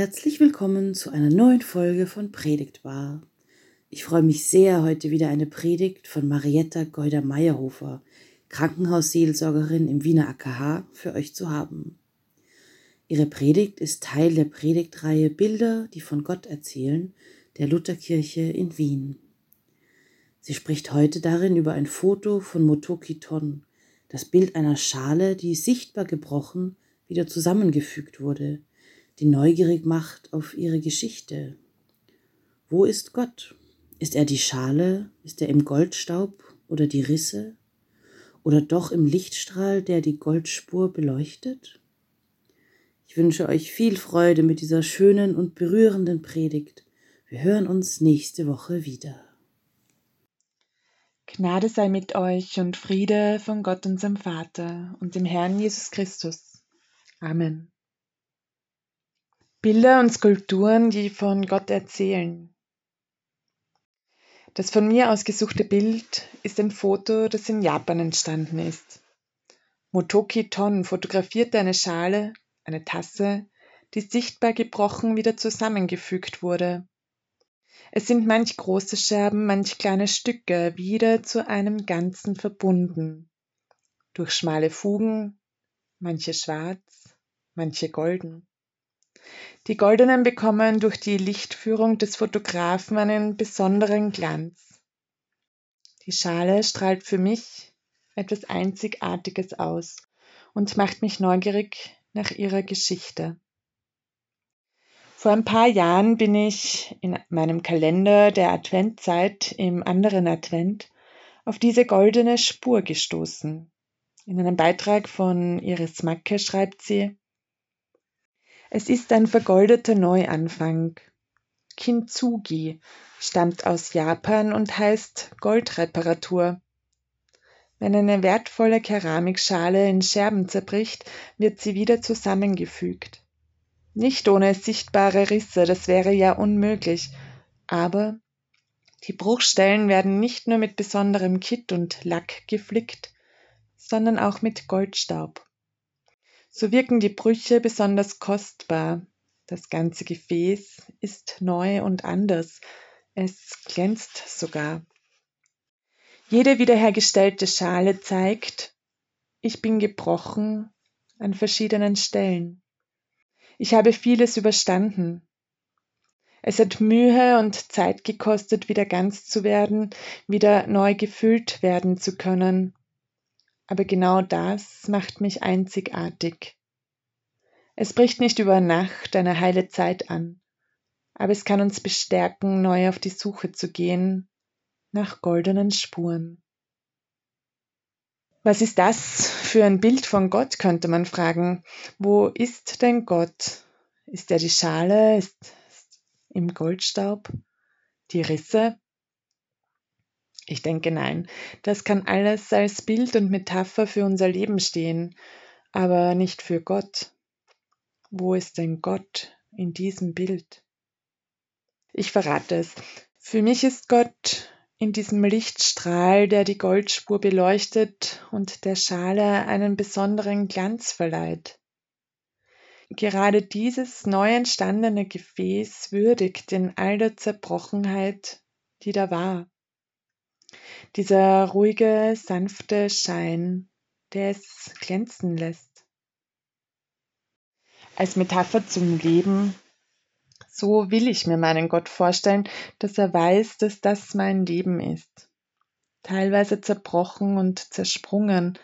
Herzlich willkommen zu einer neuen Folge von Predigtbar. Ich freue mich sehr, heute wieder eine Predigt von Marietta Geuder-Meyerhofer, Krankenhausseelsorgerin im Wiener AKH, für euch zu haben. Ihre Predigt ist Teil der Predigtreihe Bilder, die von Gott erzählen, der Lutherkirche in Wien. Sie spricht heute darin über ein Foto von Motoki Ton, das Bild einer Schale, die sichtbar gebrochen wieder zusammengefügt wurde, die neugierig macht auf ihre Geschichte. Wo ist Gott? Ist er die Schale? Ist er im Goldstaub oder die Risse? Oder doch im Lichtstrahl, der die Goldspur beleuchtet? Ich wünsche euch viel Freude mit dieser schönen und berührenden Predigt. Wir hören uns nächste Woche wieder. Gnade sei mit euch und Friede von Gott unserem Vater und dem Herrn Jesus Christus. Amen. Bilder und Skulpturen, die von Gott erzählen. Das von mir ausgesuchte Bild ist ein Foto, das in Japan entstanden ist. Motoki Ton fotografierte eine Schale, eine Tasse, die sichtbar gebrochen wieder zusammengefügt wurde. Es sind manch große Scherben, manch kleine Stücke wieder zu einem Ganzen verbunden. Durch schmale Fugen, manche schwarz, manche golden. Die goldenen bekommen durch die Lichtführung des Fotografen einen besonderen Glanz. Die Schale strahlt für mich etwas Einzigartiges aus und macht mich neugierig nach ihrer Geschichte. Vor ein paar Jahren bin ich in meinem Kalender der Adventzeit im anderen Advent auf diese goldene Spur gestoßen. In einem Beitrag von Iris Macke schreibt sie, es ist ein vergoldeter Neuanfang. Kintsugi stammt aus Japan und heißt Goldreparatur. Wenn eine wertvolle Keramikschale in Scherben zerbricht, wird sie wieder zusammengefügt. Nicht ohne sichtbare Risse, das wäre ja unmöglich, aber die Bruchstellen werden nicht nur mit besonderem Kitt und Lack geflickt, sondern auch mit Goldstaub. So wirken die Brüche besonders kostbar. Das ganze Gefäß ist neu und anders. Es glänzt sogar. Jede wiederhergestellte Schale zeigt, ich bin gebrochen an verschiedenen Stellen. Ich habe vieles überstanden. Es hat Mühe und Zeit gekostet, wieder ganz zu werden, wieder neu gefüllt werden zu können. Aber genau das macht mich einzigartig. Es bricht nicht über Nacht eine heile Zeit an, aber es kann uns bestärken, neu auf die Suche zu gehen nach goldenen Spuren. Was ist das für ein Bild von Gott, könnte man fragen. Wo ist denn Gott? Ist er die Schale? Ist im Goldstaub? Die Risse? Ich denke nein. Das kann alles als Bild und Metapher für unser Leben stehen, aber nicht für Gott. Wo ist denn Gott in diesem Bild? Ich verrate es. Für mich ist Gott in diesem Lichtstrahl, der die Goldspur beleuchtet und der Schale einen besonderen Glanz verleiht. Gerade dieses neu entstandene Gefäß würdigt in all der Zerbrochenheit, die da war. Dieser ruhige, sanfte Schein, der es glänzen lässt. Als Metapher zum Leben, so will ich mir meinen Gott vorstellen, dass er weiß, dass das mein Leben ist. Teilweise zerbrochen und zersprungen,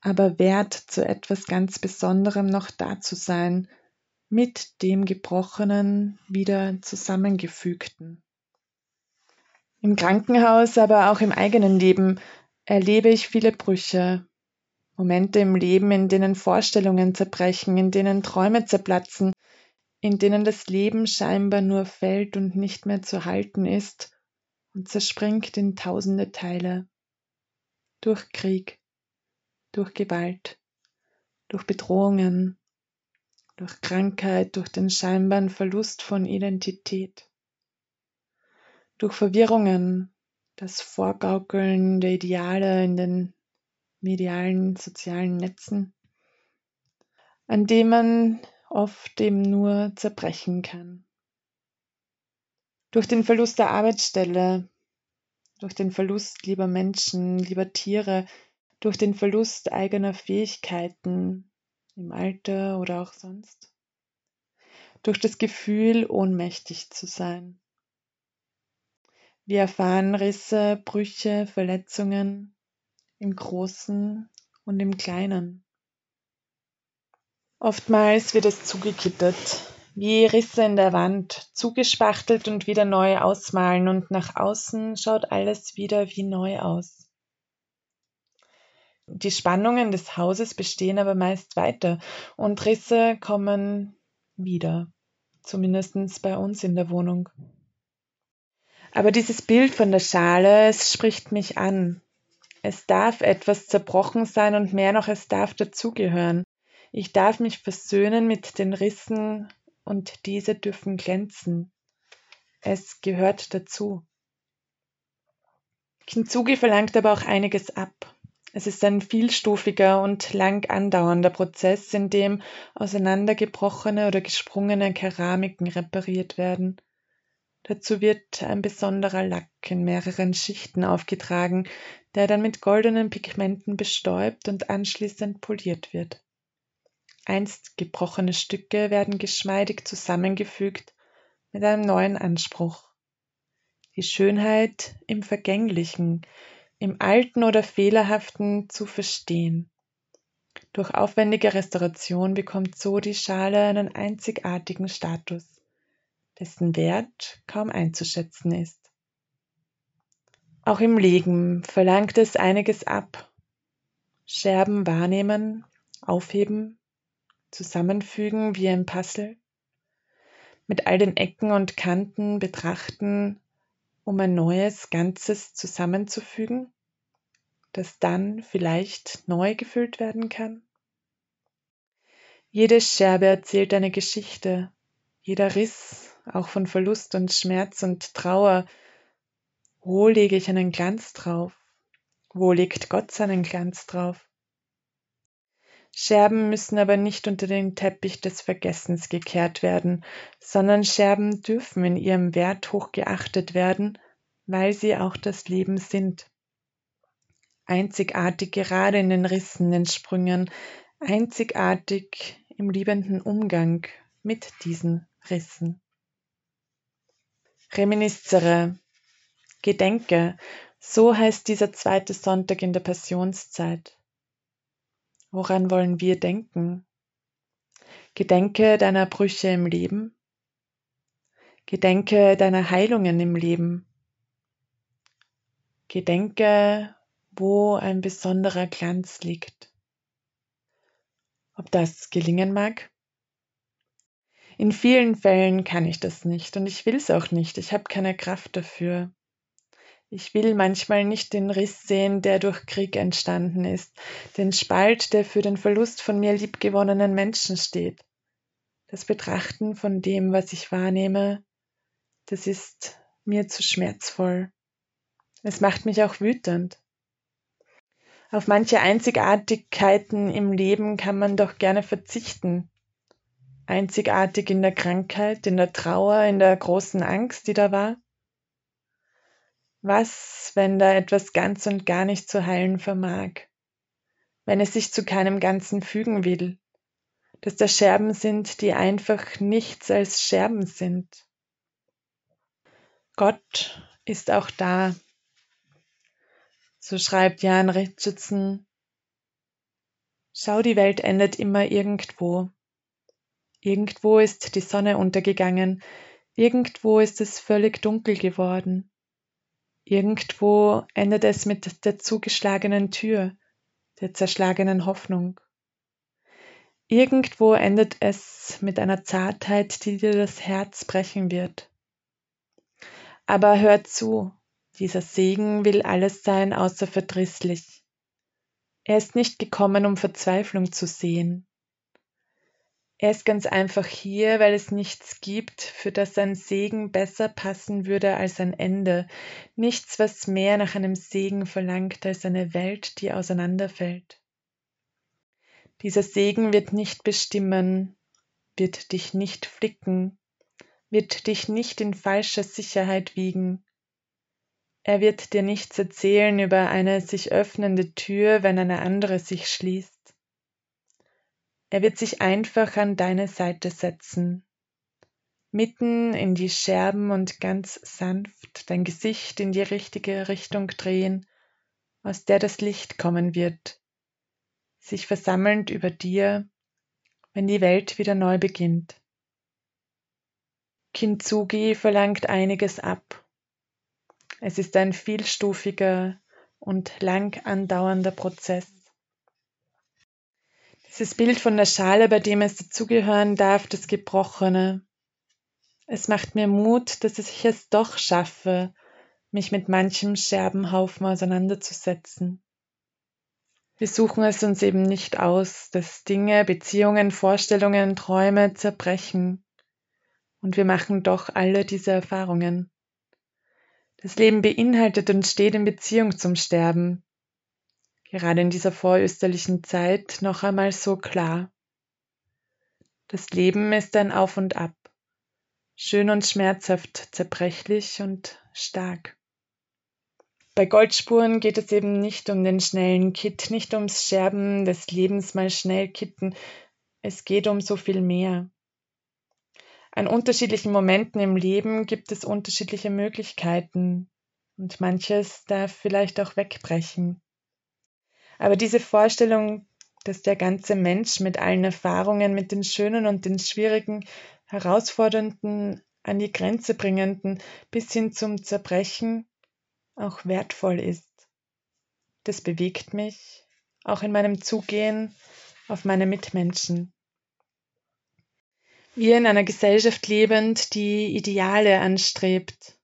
aber wert zu etwas ganz Besonderem noch da zu sein, mit dem Gebrochenen wieder zusammengefügten. Im Krankenhaus, aber auch im eigenen Leben erlebe ich viele Brüche, Momente im Leben, in denen Vorstellungen zerbrechen, in denen Träume zerplatzen, in denen das Leben scheinbar nur fällt und nicht mehr zu halten ist und zerspringt in tausende Teile. Durch Krieg, durch Gewalt, durch Bedrohungen, durch Krankheit, durch den scheinbaren Verlust von Identität durch Verwirrungen, das Vorgaukeln der Ideale in den medialen sozialen Netzen, an dem man oft eben nur zerbrechen kann. Durch den Verlust der Arbeitsstelle, durch den Verlust lieber Menschen, lieber Tiere, durch den Verlust eigener Fähigkeiten im Alter oder auch sonst, durch das Gefühl, ohnmächtig zu sein. Wir erfahren Risse, Brüche, Verletzungen im Großen und im Kleinen. Oftmals wird es zugekittert, wie Risse in der Wand, zugespachtelt und wieder neu ausmalen und nach außen schaut alles wieder wie neu aus. Die Spannungen des Hauses bestehen aber meist weiter und Risse kommen wieder, zumindest bei uns in der Wohnung. Aber dieses Bild von der Schale, es spricht mich an. Es darf etwas zerbrochen sein und mehr noch, es darf dazugehören. Ich darf mich versöhnen mit den Rissen und diese dürfen glänzen. Es gehört dazu. Kintsugi verlangt aber auch einiges ab. Es ist ein vielstufiger und lang andauernder Prozess, in dem auseinandergebrochene oder gesprungene Keramiken repariert werden. Dazu wird ein besonderer Lack in mehreren Schichten aufgetragen, der dann mit goldenen Pigmenten bestäubt und anschließend poliert wird. Einst gebrochene Stücke werden geschmeidig zusammengefügt mit einem neuen Anspruch. Die Schönheit im Vergänglichen, im Alten oder Fehlerhaften zu verstehen. Durch aufwendige Restauration bekommt so die Schale einen einzigartigen Status, dessen Wert kaum einzuschätzen ist. Auch im Legen verlangt es einiges ab. Scherben wahrnehmen, aufheben, zusammenfügen wie ein Puzzle, mit all den Ecken und Kanten betrachten, um ein neues Ganzes zusammenzufügen, das dann vielleicht neu gefüllt werden kann? Jede Scherbe erzählt eine Geschichte, jeder Riss, auch von Verlust und Schmerz und Trauer. Wo lege ich einen Glanz drauf? Wo legt Gott seinen Glanz drauf? Scherben müssen aber nicht unter den Teppich des Vergessens gekehrt werden, sondern Scherben dürfen in ihrem Wert hoch geachtet werden, weil sie auch das Leben sind. Einzigartig gerade in den Rissen, den Sprüngen, einzigartig im liebenden Umgang mit diesen Rissen. Reminiscere, Gedenke, so heißt dieser zweite Sonntag in der Passionszeit. Woran wollen wir denken? Gedenke deiner Brüche im Leben. Gedenke deiner Heilungen im Leben. Gedenke, wo ein besonderer Glanz liegt. Ob das gelingen mag? In vielen Fällen kann ich das nicht und ich will es auch nicht. Ich habe keine Kraft dafür. Ich will manchmal nicht den Riss sehen, der durch Krieg entstanden ist, den Spalt, der für den Verlust von mir liebgewonnenen Menschen steht. Das Betrachten von dem, was ich wahrnehme, das ist mir zu schmerzvoll. Es macht mich auch wütend. Auf manche Einzigartigkeiten im Leben kann man doch gerne verzichten. Einzigartig in der Krankheit, in der Trauer, in der großen Angst, die da war. Was, wenn da etwas ganz und gar nicht zu heilen vermag? Wenn es sich zu keinem Ganzen fügen will? Dass da Scherben sind, die einfach nichts als Scherben sind? Gott ist auch da. So schreibt Jan Richardson. Schau, die Welt endet immer irgendwo. Irgendwo ist die Sonne untergegangen, irgendwo ist es völlig dunkel geworden. Irgendwo endet es mit der zugeschlagenen Tür, der zerschlagenen Hoffnung. Irgendwo endet es mit einer Zartheit, die dir das Herz brechen wird. Aber hör zu, dieser Segen will alles sein außer verdrießlich. Er ist nicht gekommen, um Verzweiflung zu sehen. Er ist ganz einfach hier, weil es nichts gibt, für das ein Segen besser passen würde als ein Ende. Nichts, was mehr nach einem Segen verlangt als eine Welt, die auseinanderfällt. Dieser Segen wird nicht bestimmen, wird dich nicht flicken, wird dich nicht in falscher Sicherheit wiegen. Er wird dir nichts erzählen über eine sich öffnende Tür, wenn eine andere sich schließt. Er wird sich einfach an deine Seite setzen, mitten in die Scherben und ganz sanft dein Gesicht in die richtige Richtung drehen, aus der das Licht kommen wird, sich versammelnd über dir, wenn die Welt wieder neu beginnt. Kintsugi verlangt einiges ab. Es ist ein vielstufiger und lang andauernder Prozess. Dieses Bild von der Schale, bei dem es dazugehören darf, das Gebrochene. Es macht mir Mut, dass ich es doch schaffe, mich mit manchem Scherbenhaufen auseinanderzusetzen. Wir suchen es uns eben nicht aus, dass Dinge, Beziehungen, Vorstellungen, Träume zerbrechen. Und wir machen doch alle diese Erfahrungen. Das Leben beinhaltet und steht in Beziehung zum Sterben. Gerade in dieser vorösterlichen Zeit noch einmal so klar. Das Leben ist ein Auf und Ab, schön und schmerzhaft, zerbrechlich und stark. Bei Goldspuren geht es eben nicht um den schnellen Kit, nicht ums Scherben des Lebens mal schnell kitten. Es geht um so viel mehr. An unterschiedlichen Momenten im Leben gibt es unterschiedliche Möglichkeiten und manches darf vielleicht auch wegbrechen. Aber diese Vorstellung, dass der ganze Mensch mit allen Erfahrungen, mit den schönen und den schwierigen, herausfordernden, an die Grenze bringenden bis hin zum Zerbrechen auch wertvoll ist. Das bewegt mich, auch in meinem Zugehen auf meine Mitmenschen. Wir in einer Gesellschaft lebend, die Ideale anstrebt,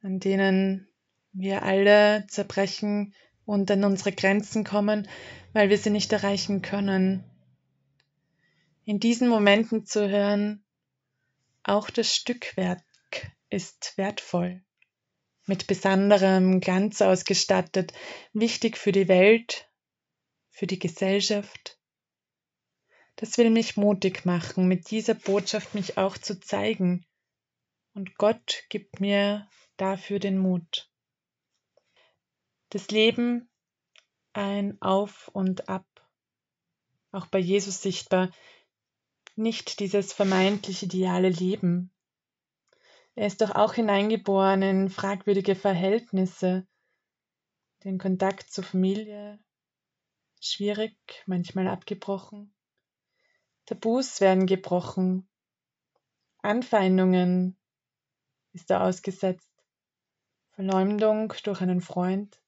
an denen wir alle zerbrechen und an unsere Grenzen kommen, weil wir sie nicht erreichen können. In diesen Momenten zu hören, auch das Stückwerk ist wertvoll mit besonderem Glanz ausgestattet, wichtig für die Welt, für die Gesellschaft. Das will mich mutig machen, mit dieser Botschaft mich auch zu zeigen. Und Gott gibt mir dafür den Mut. Das Leben ein Auf und Ab, auch bei Jesus sichtbar, nicht dieses vermeintlich ideale Leben, er ist doch auch hineingeboren in fragwürdige Verhältnisse, den Kontakt zur Familie schwierig, manchmal abgebrochen. Tabus werden gebrochen, Anfeindungen ist er ausgesetzt, Verleumdung durch einen Freund,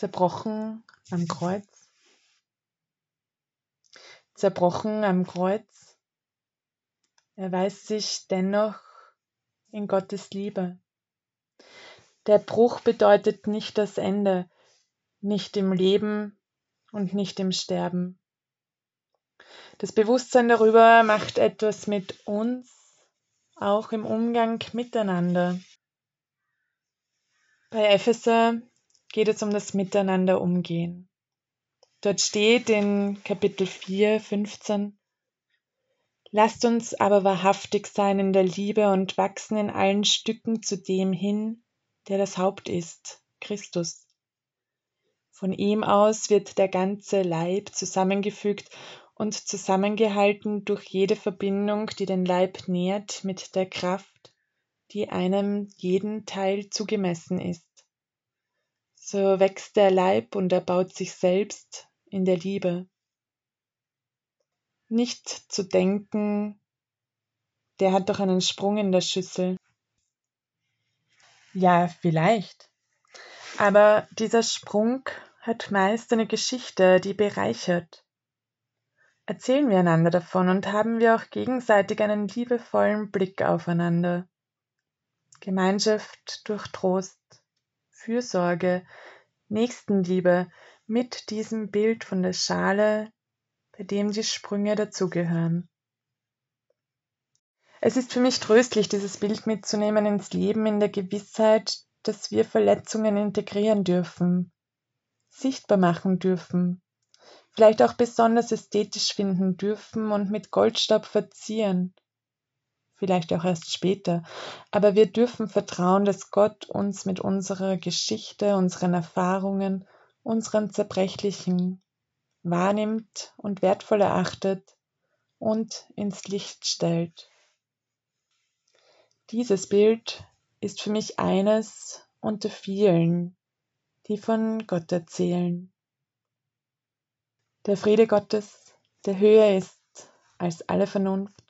zerbrochen am Kreuz, zerbrochen am Kreuz. Er weiß sich dennoch in Gottes Liebe. Der Bruch bedeutet nicht das Ende, nicht im Leben und nicht im Sterben. Das Bewusstsein darüber macht etwas mit uns, auch im Umgang miteinander. Bei Epheser geht es um das Miteinander umgehen. Dort steht in Kapitel 4, 15, Lasst uns aber wahrhaftig sein in der Liebe und wachsen in allen Stücken zu dem hin, der das Haupt ist, Christus. Von ihm aus wird der ganze Leib zusammengefügt und zusammengehalten durch jede Verbindung, die den Leib nährt mit der Kraft, die einem jeden Teil zugemessen ist. So wächst der Leib und erbaut sich selbst in der Liebe nicht zu denken, der hat doch einen Sprung in der Schüssel. Ja, vielleicht. Aber dieser Sprung hat meist eine Geschichte, die bereichert. Erzählen wir einander davon und haben wir auch gegenseitig einen liebevollen Blick aufeinander. Gemeinschaft durch Trost, Fürsorge, Nächstenliebe mit diesem Bild von der Schale, bei dem die Sprünge dazugehören. Es ist für mich tröstlich, dieses Bild mitzunehmen ins Leben in der Gewissheit, dass wir Verletzungen integrieren dürfen, sichtbar machen dürfen, vielleicht auch besonders ästhetisch finden dürfen und mit Goldstaub verzieren. Vielleicht auch erst später. Aber wir dürfen vertrauen, dass Gott uns mit unserer Geschichte, unseren Erfahrungen, unseren Zerbrechlichen wahrnimmt und wertvoll erachtet und ins Licht stellt. Dieses Bild ist für mich eines unter vielen, die von Gott erzählen. Der Friede Gottes, der höher ist als alle Vernunft,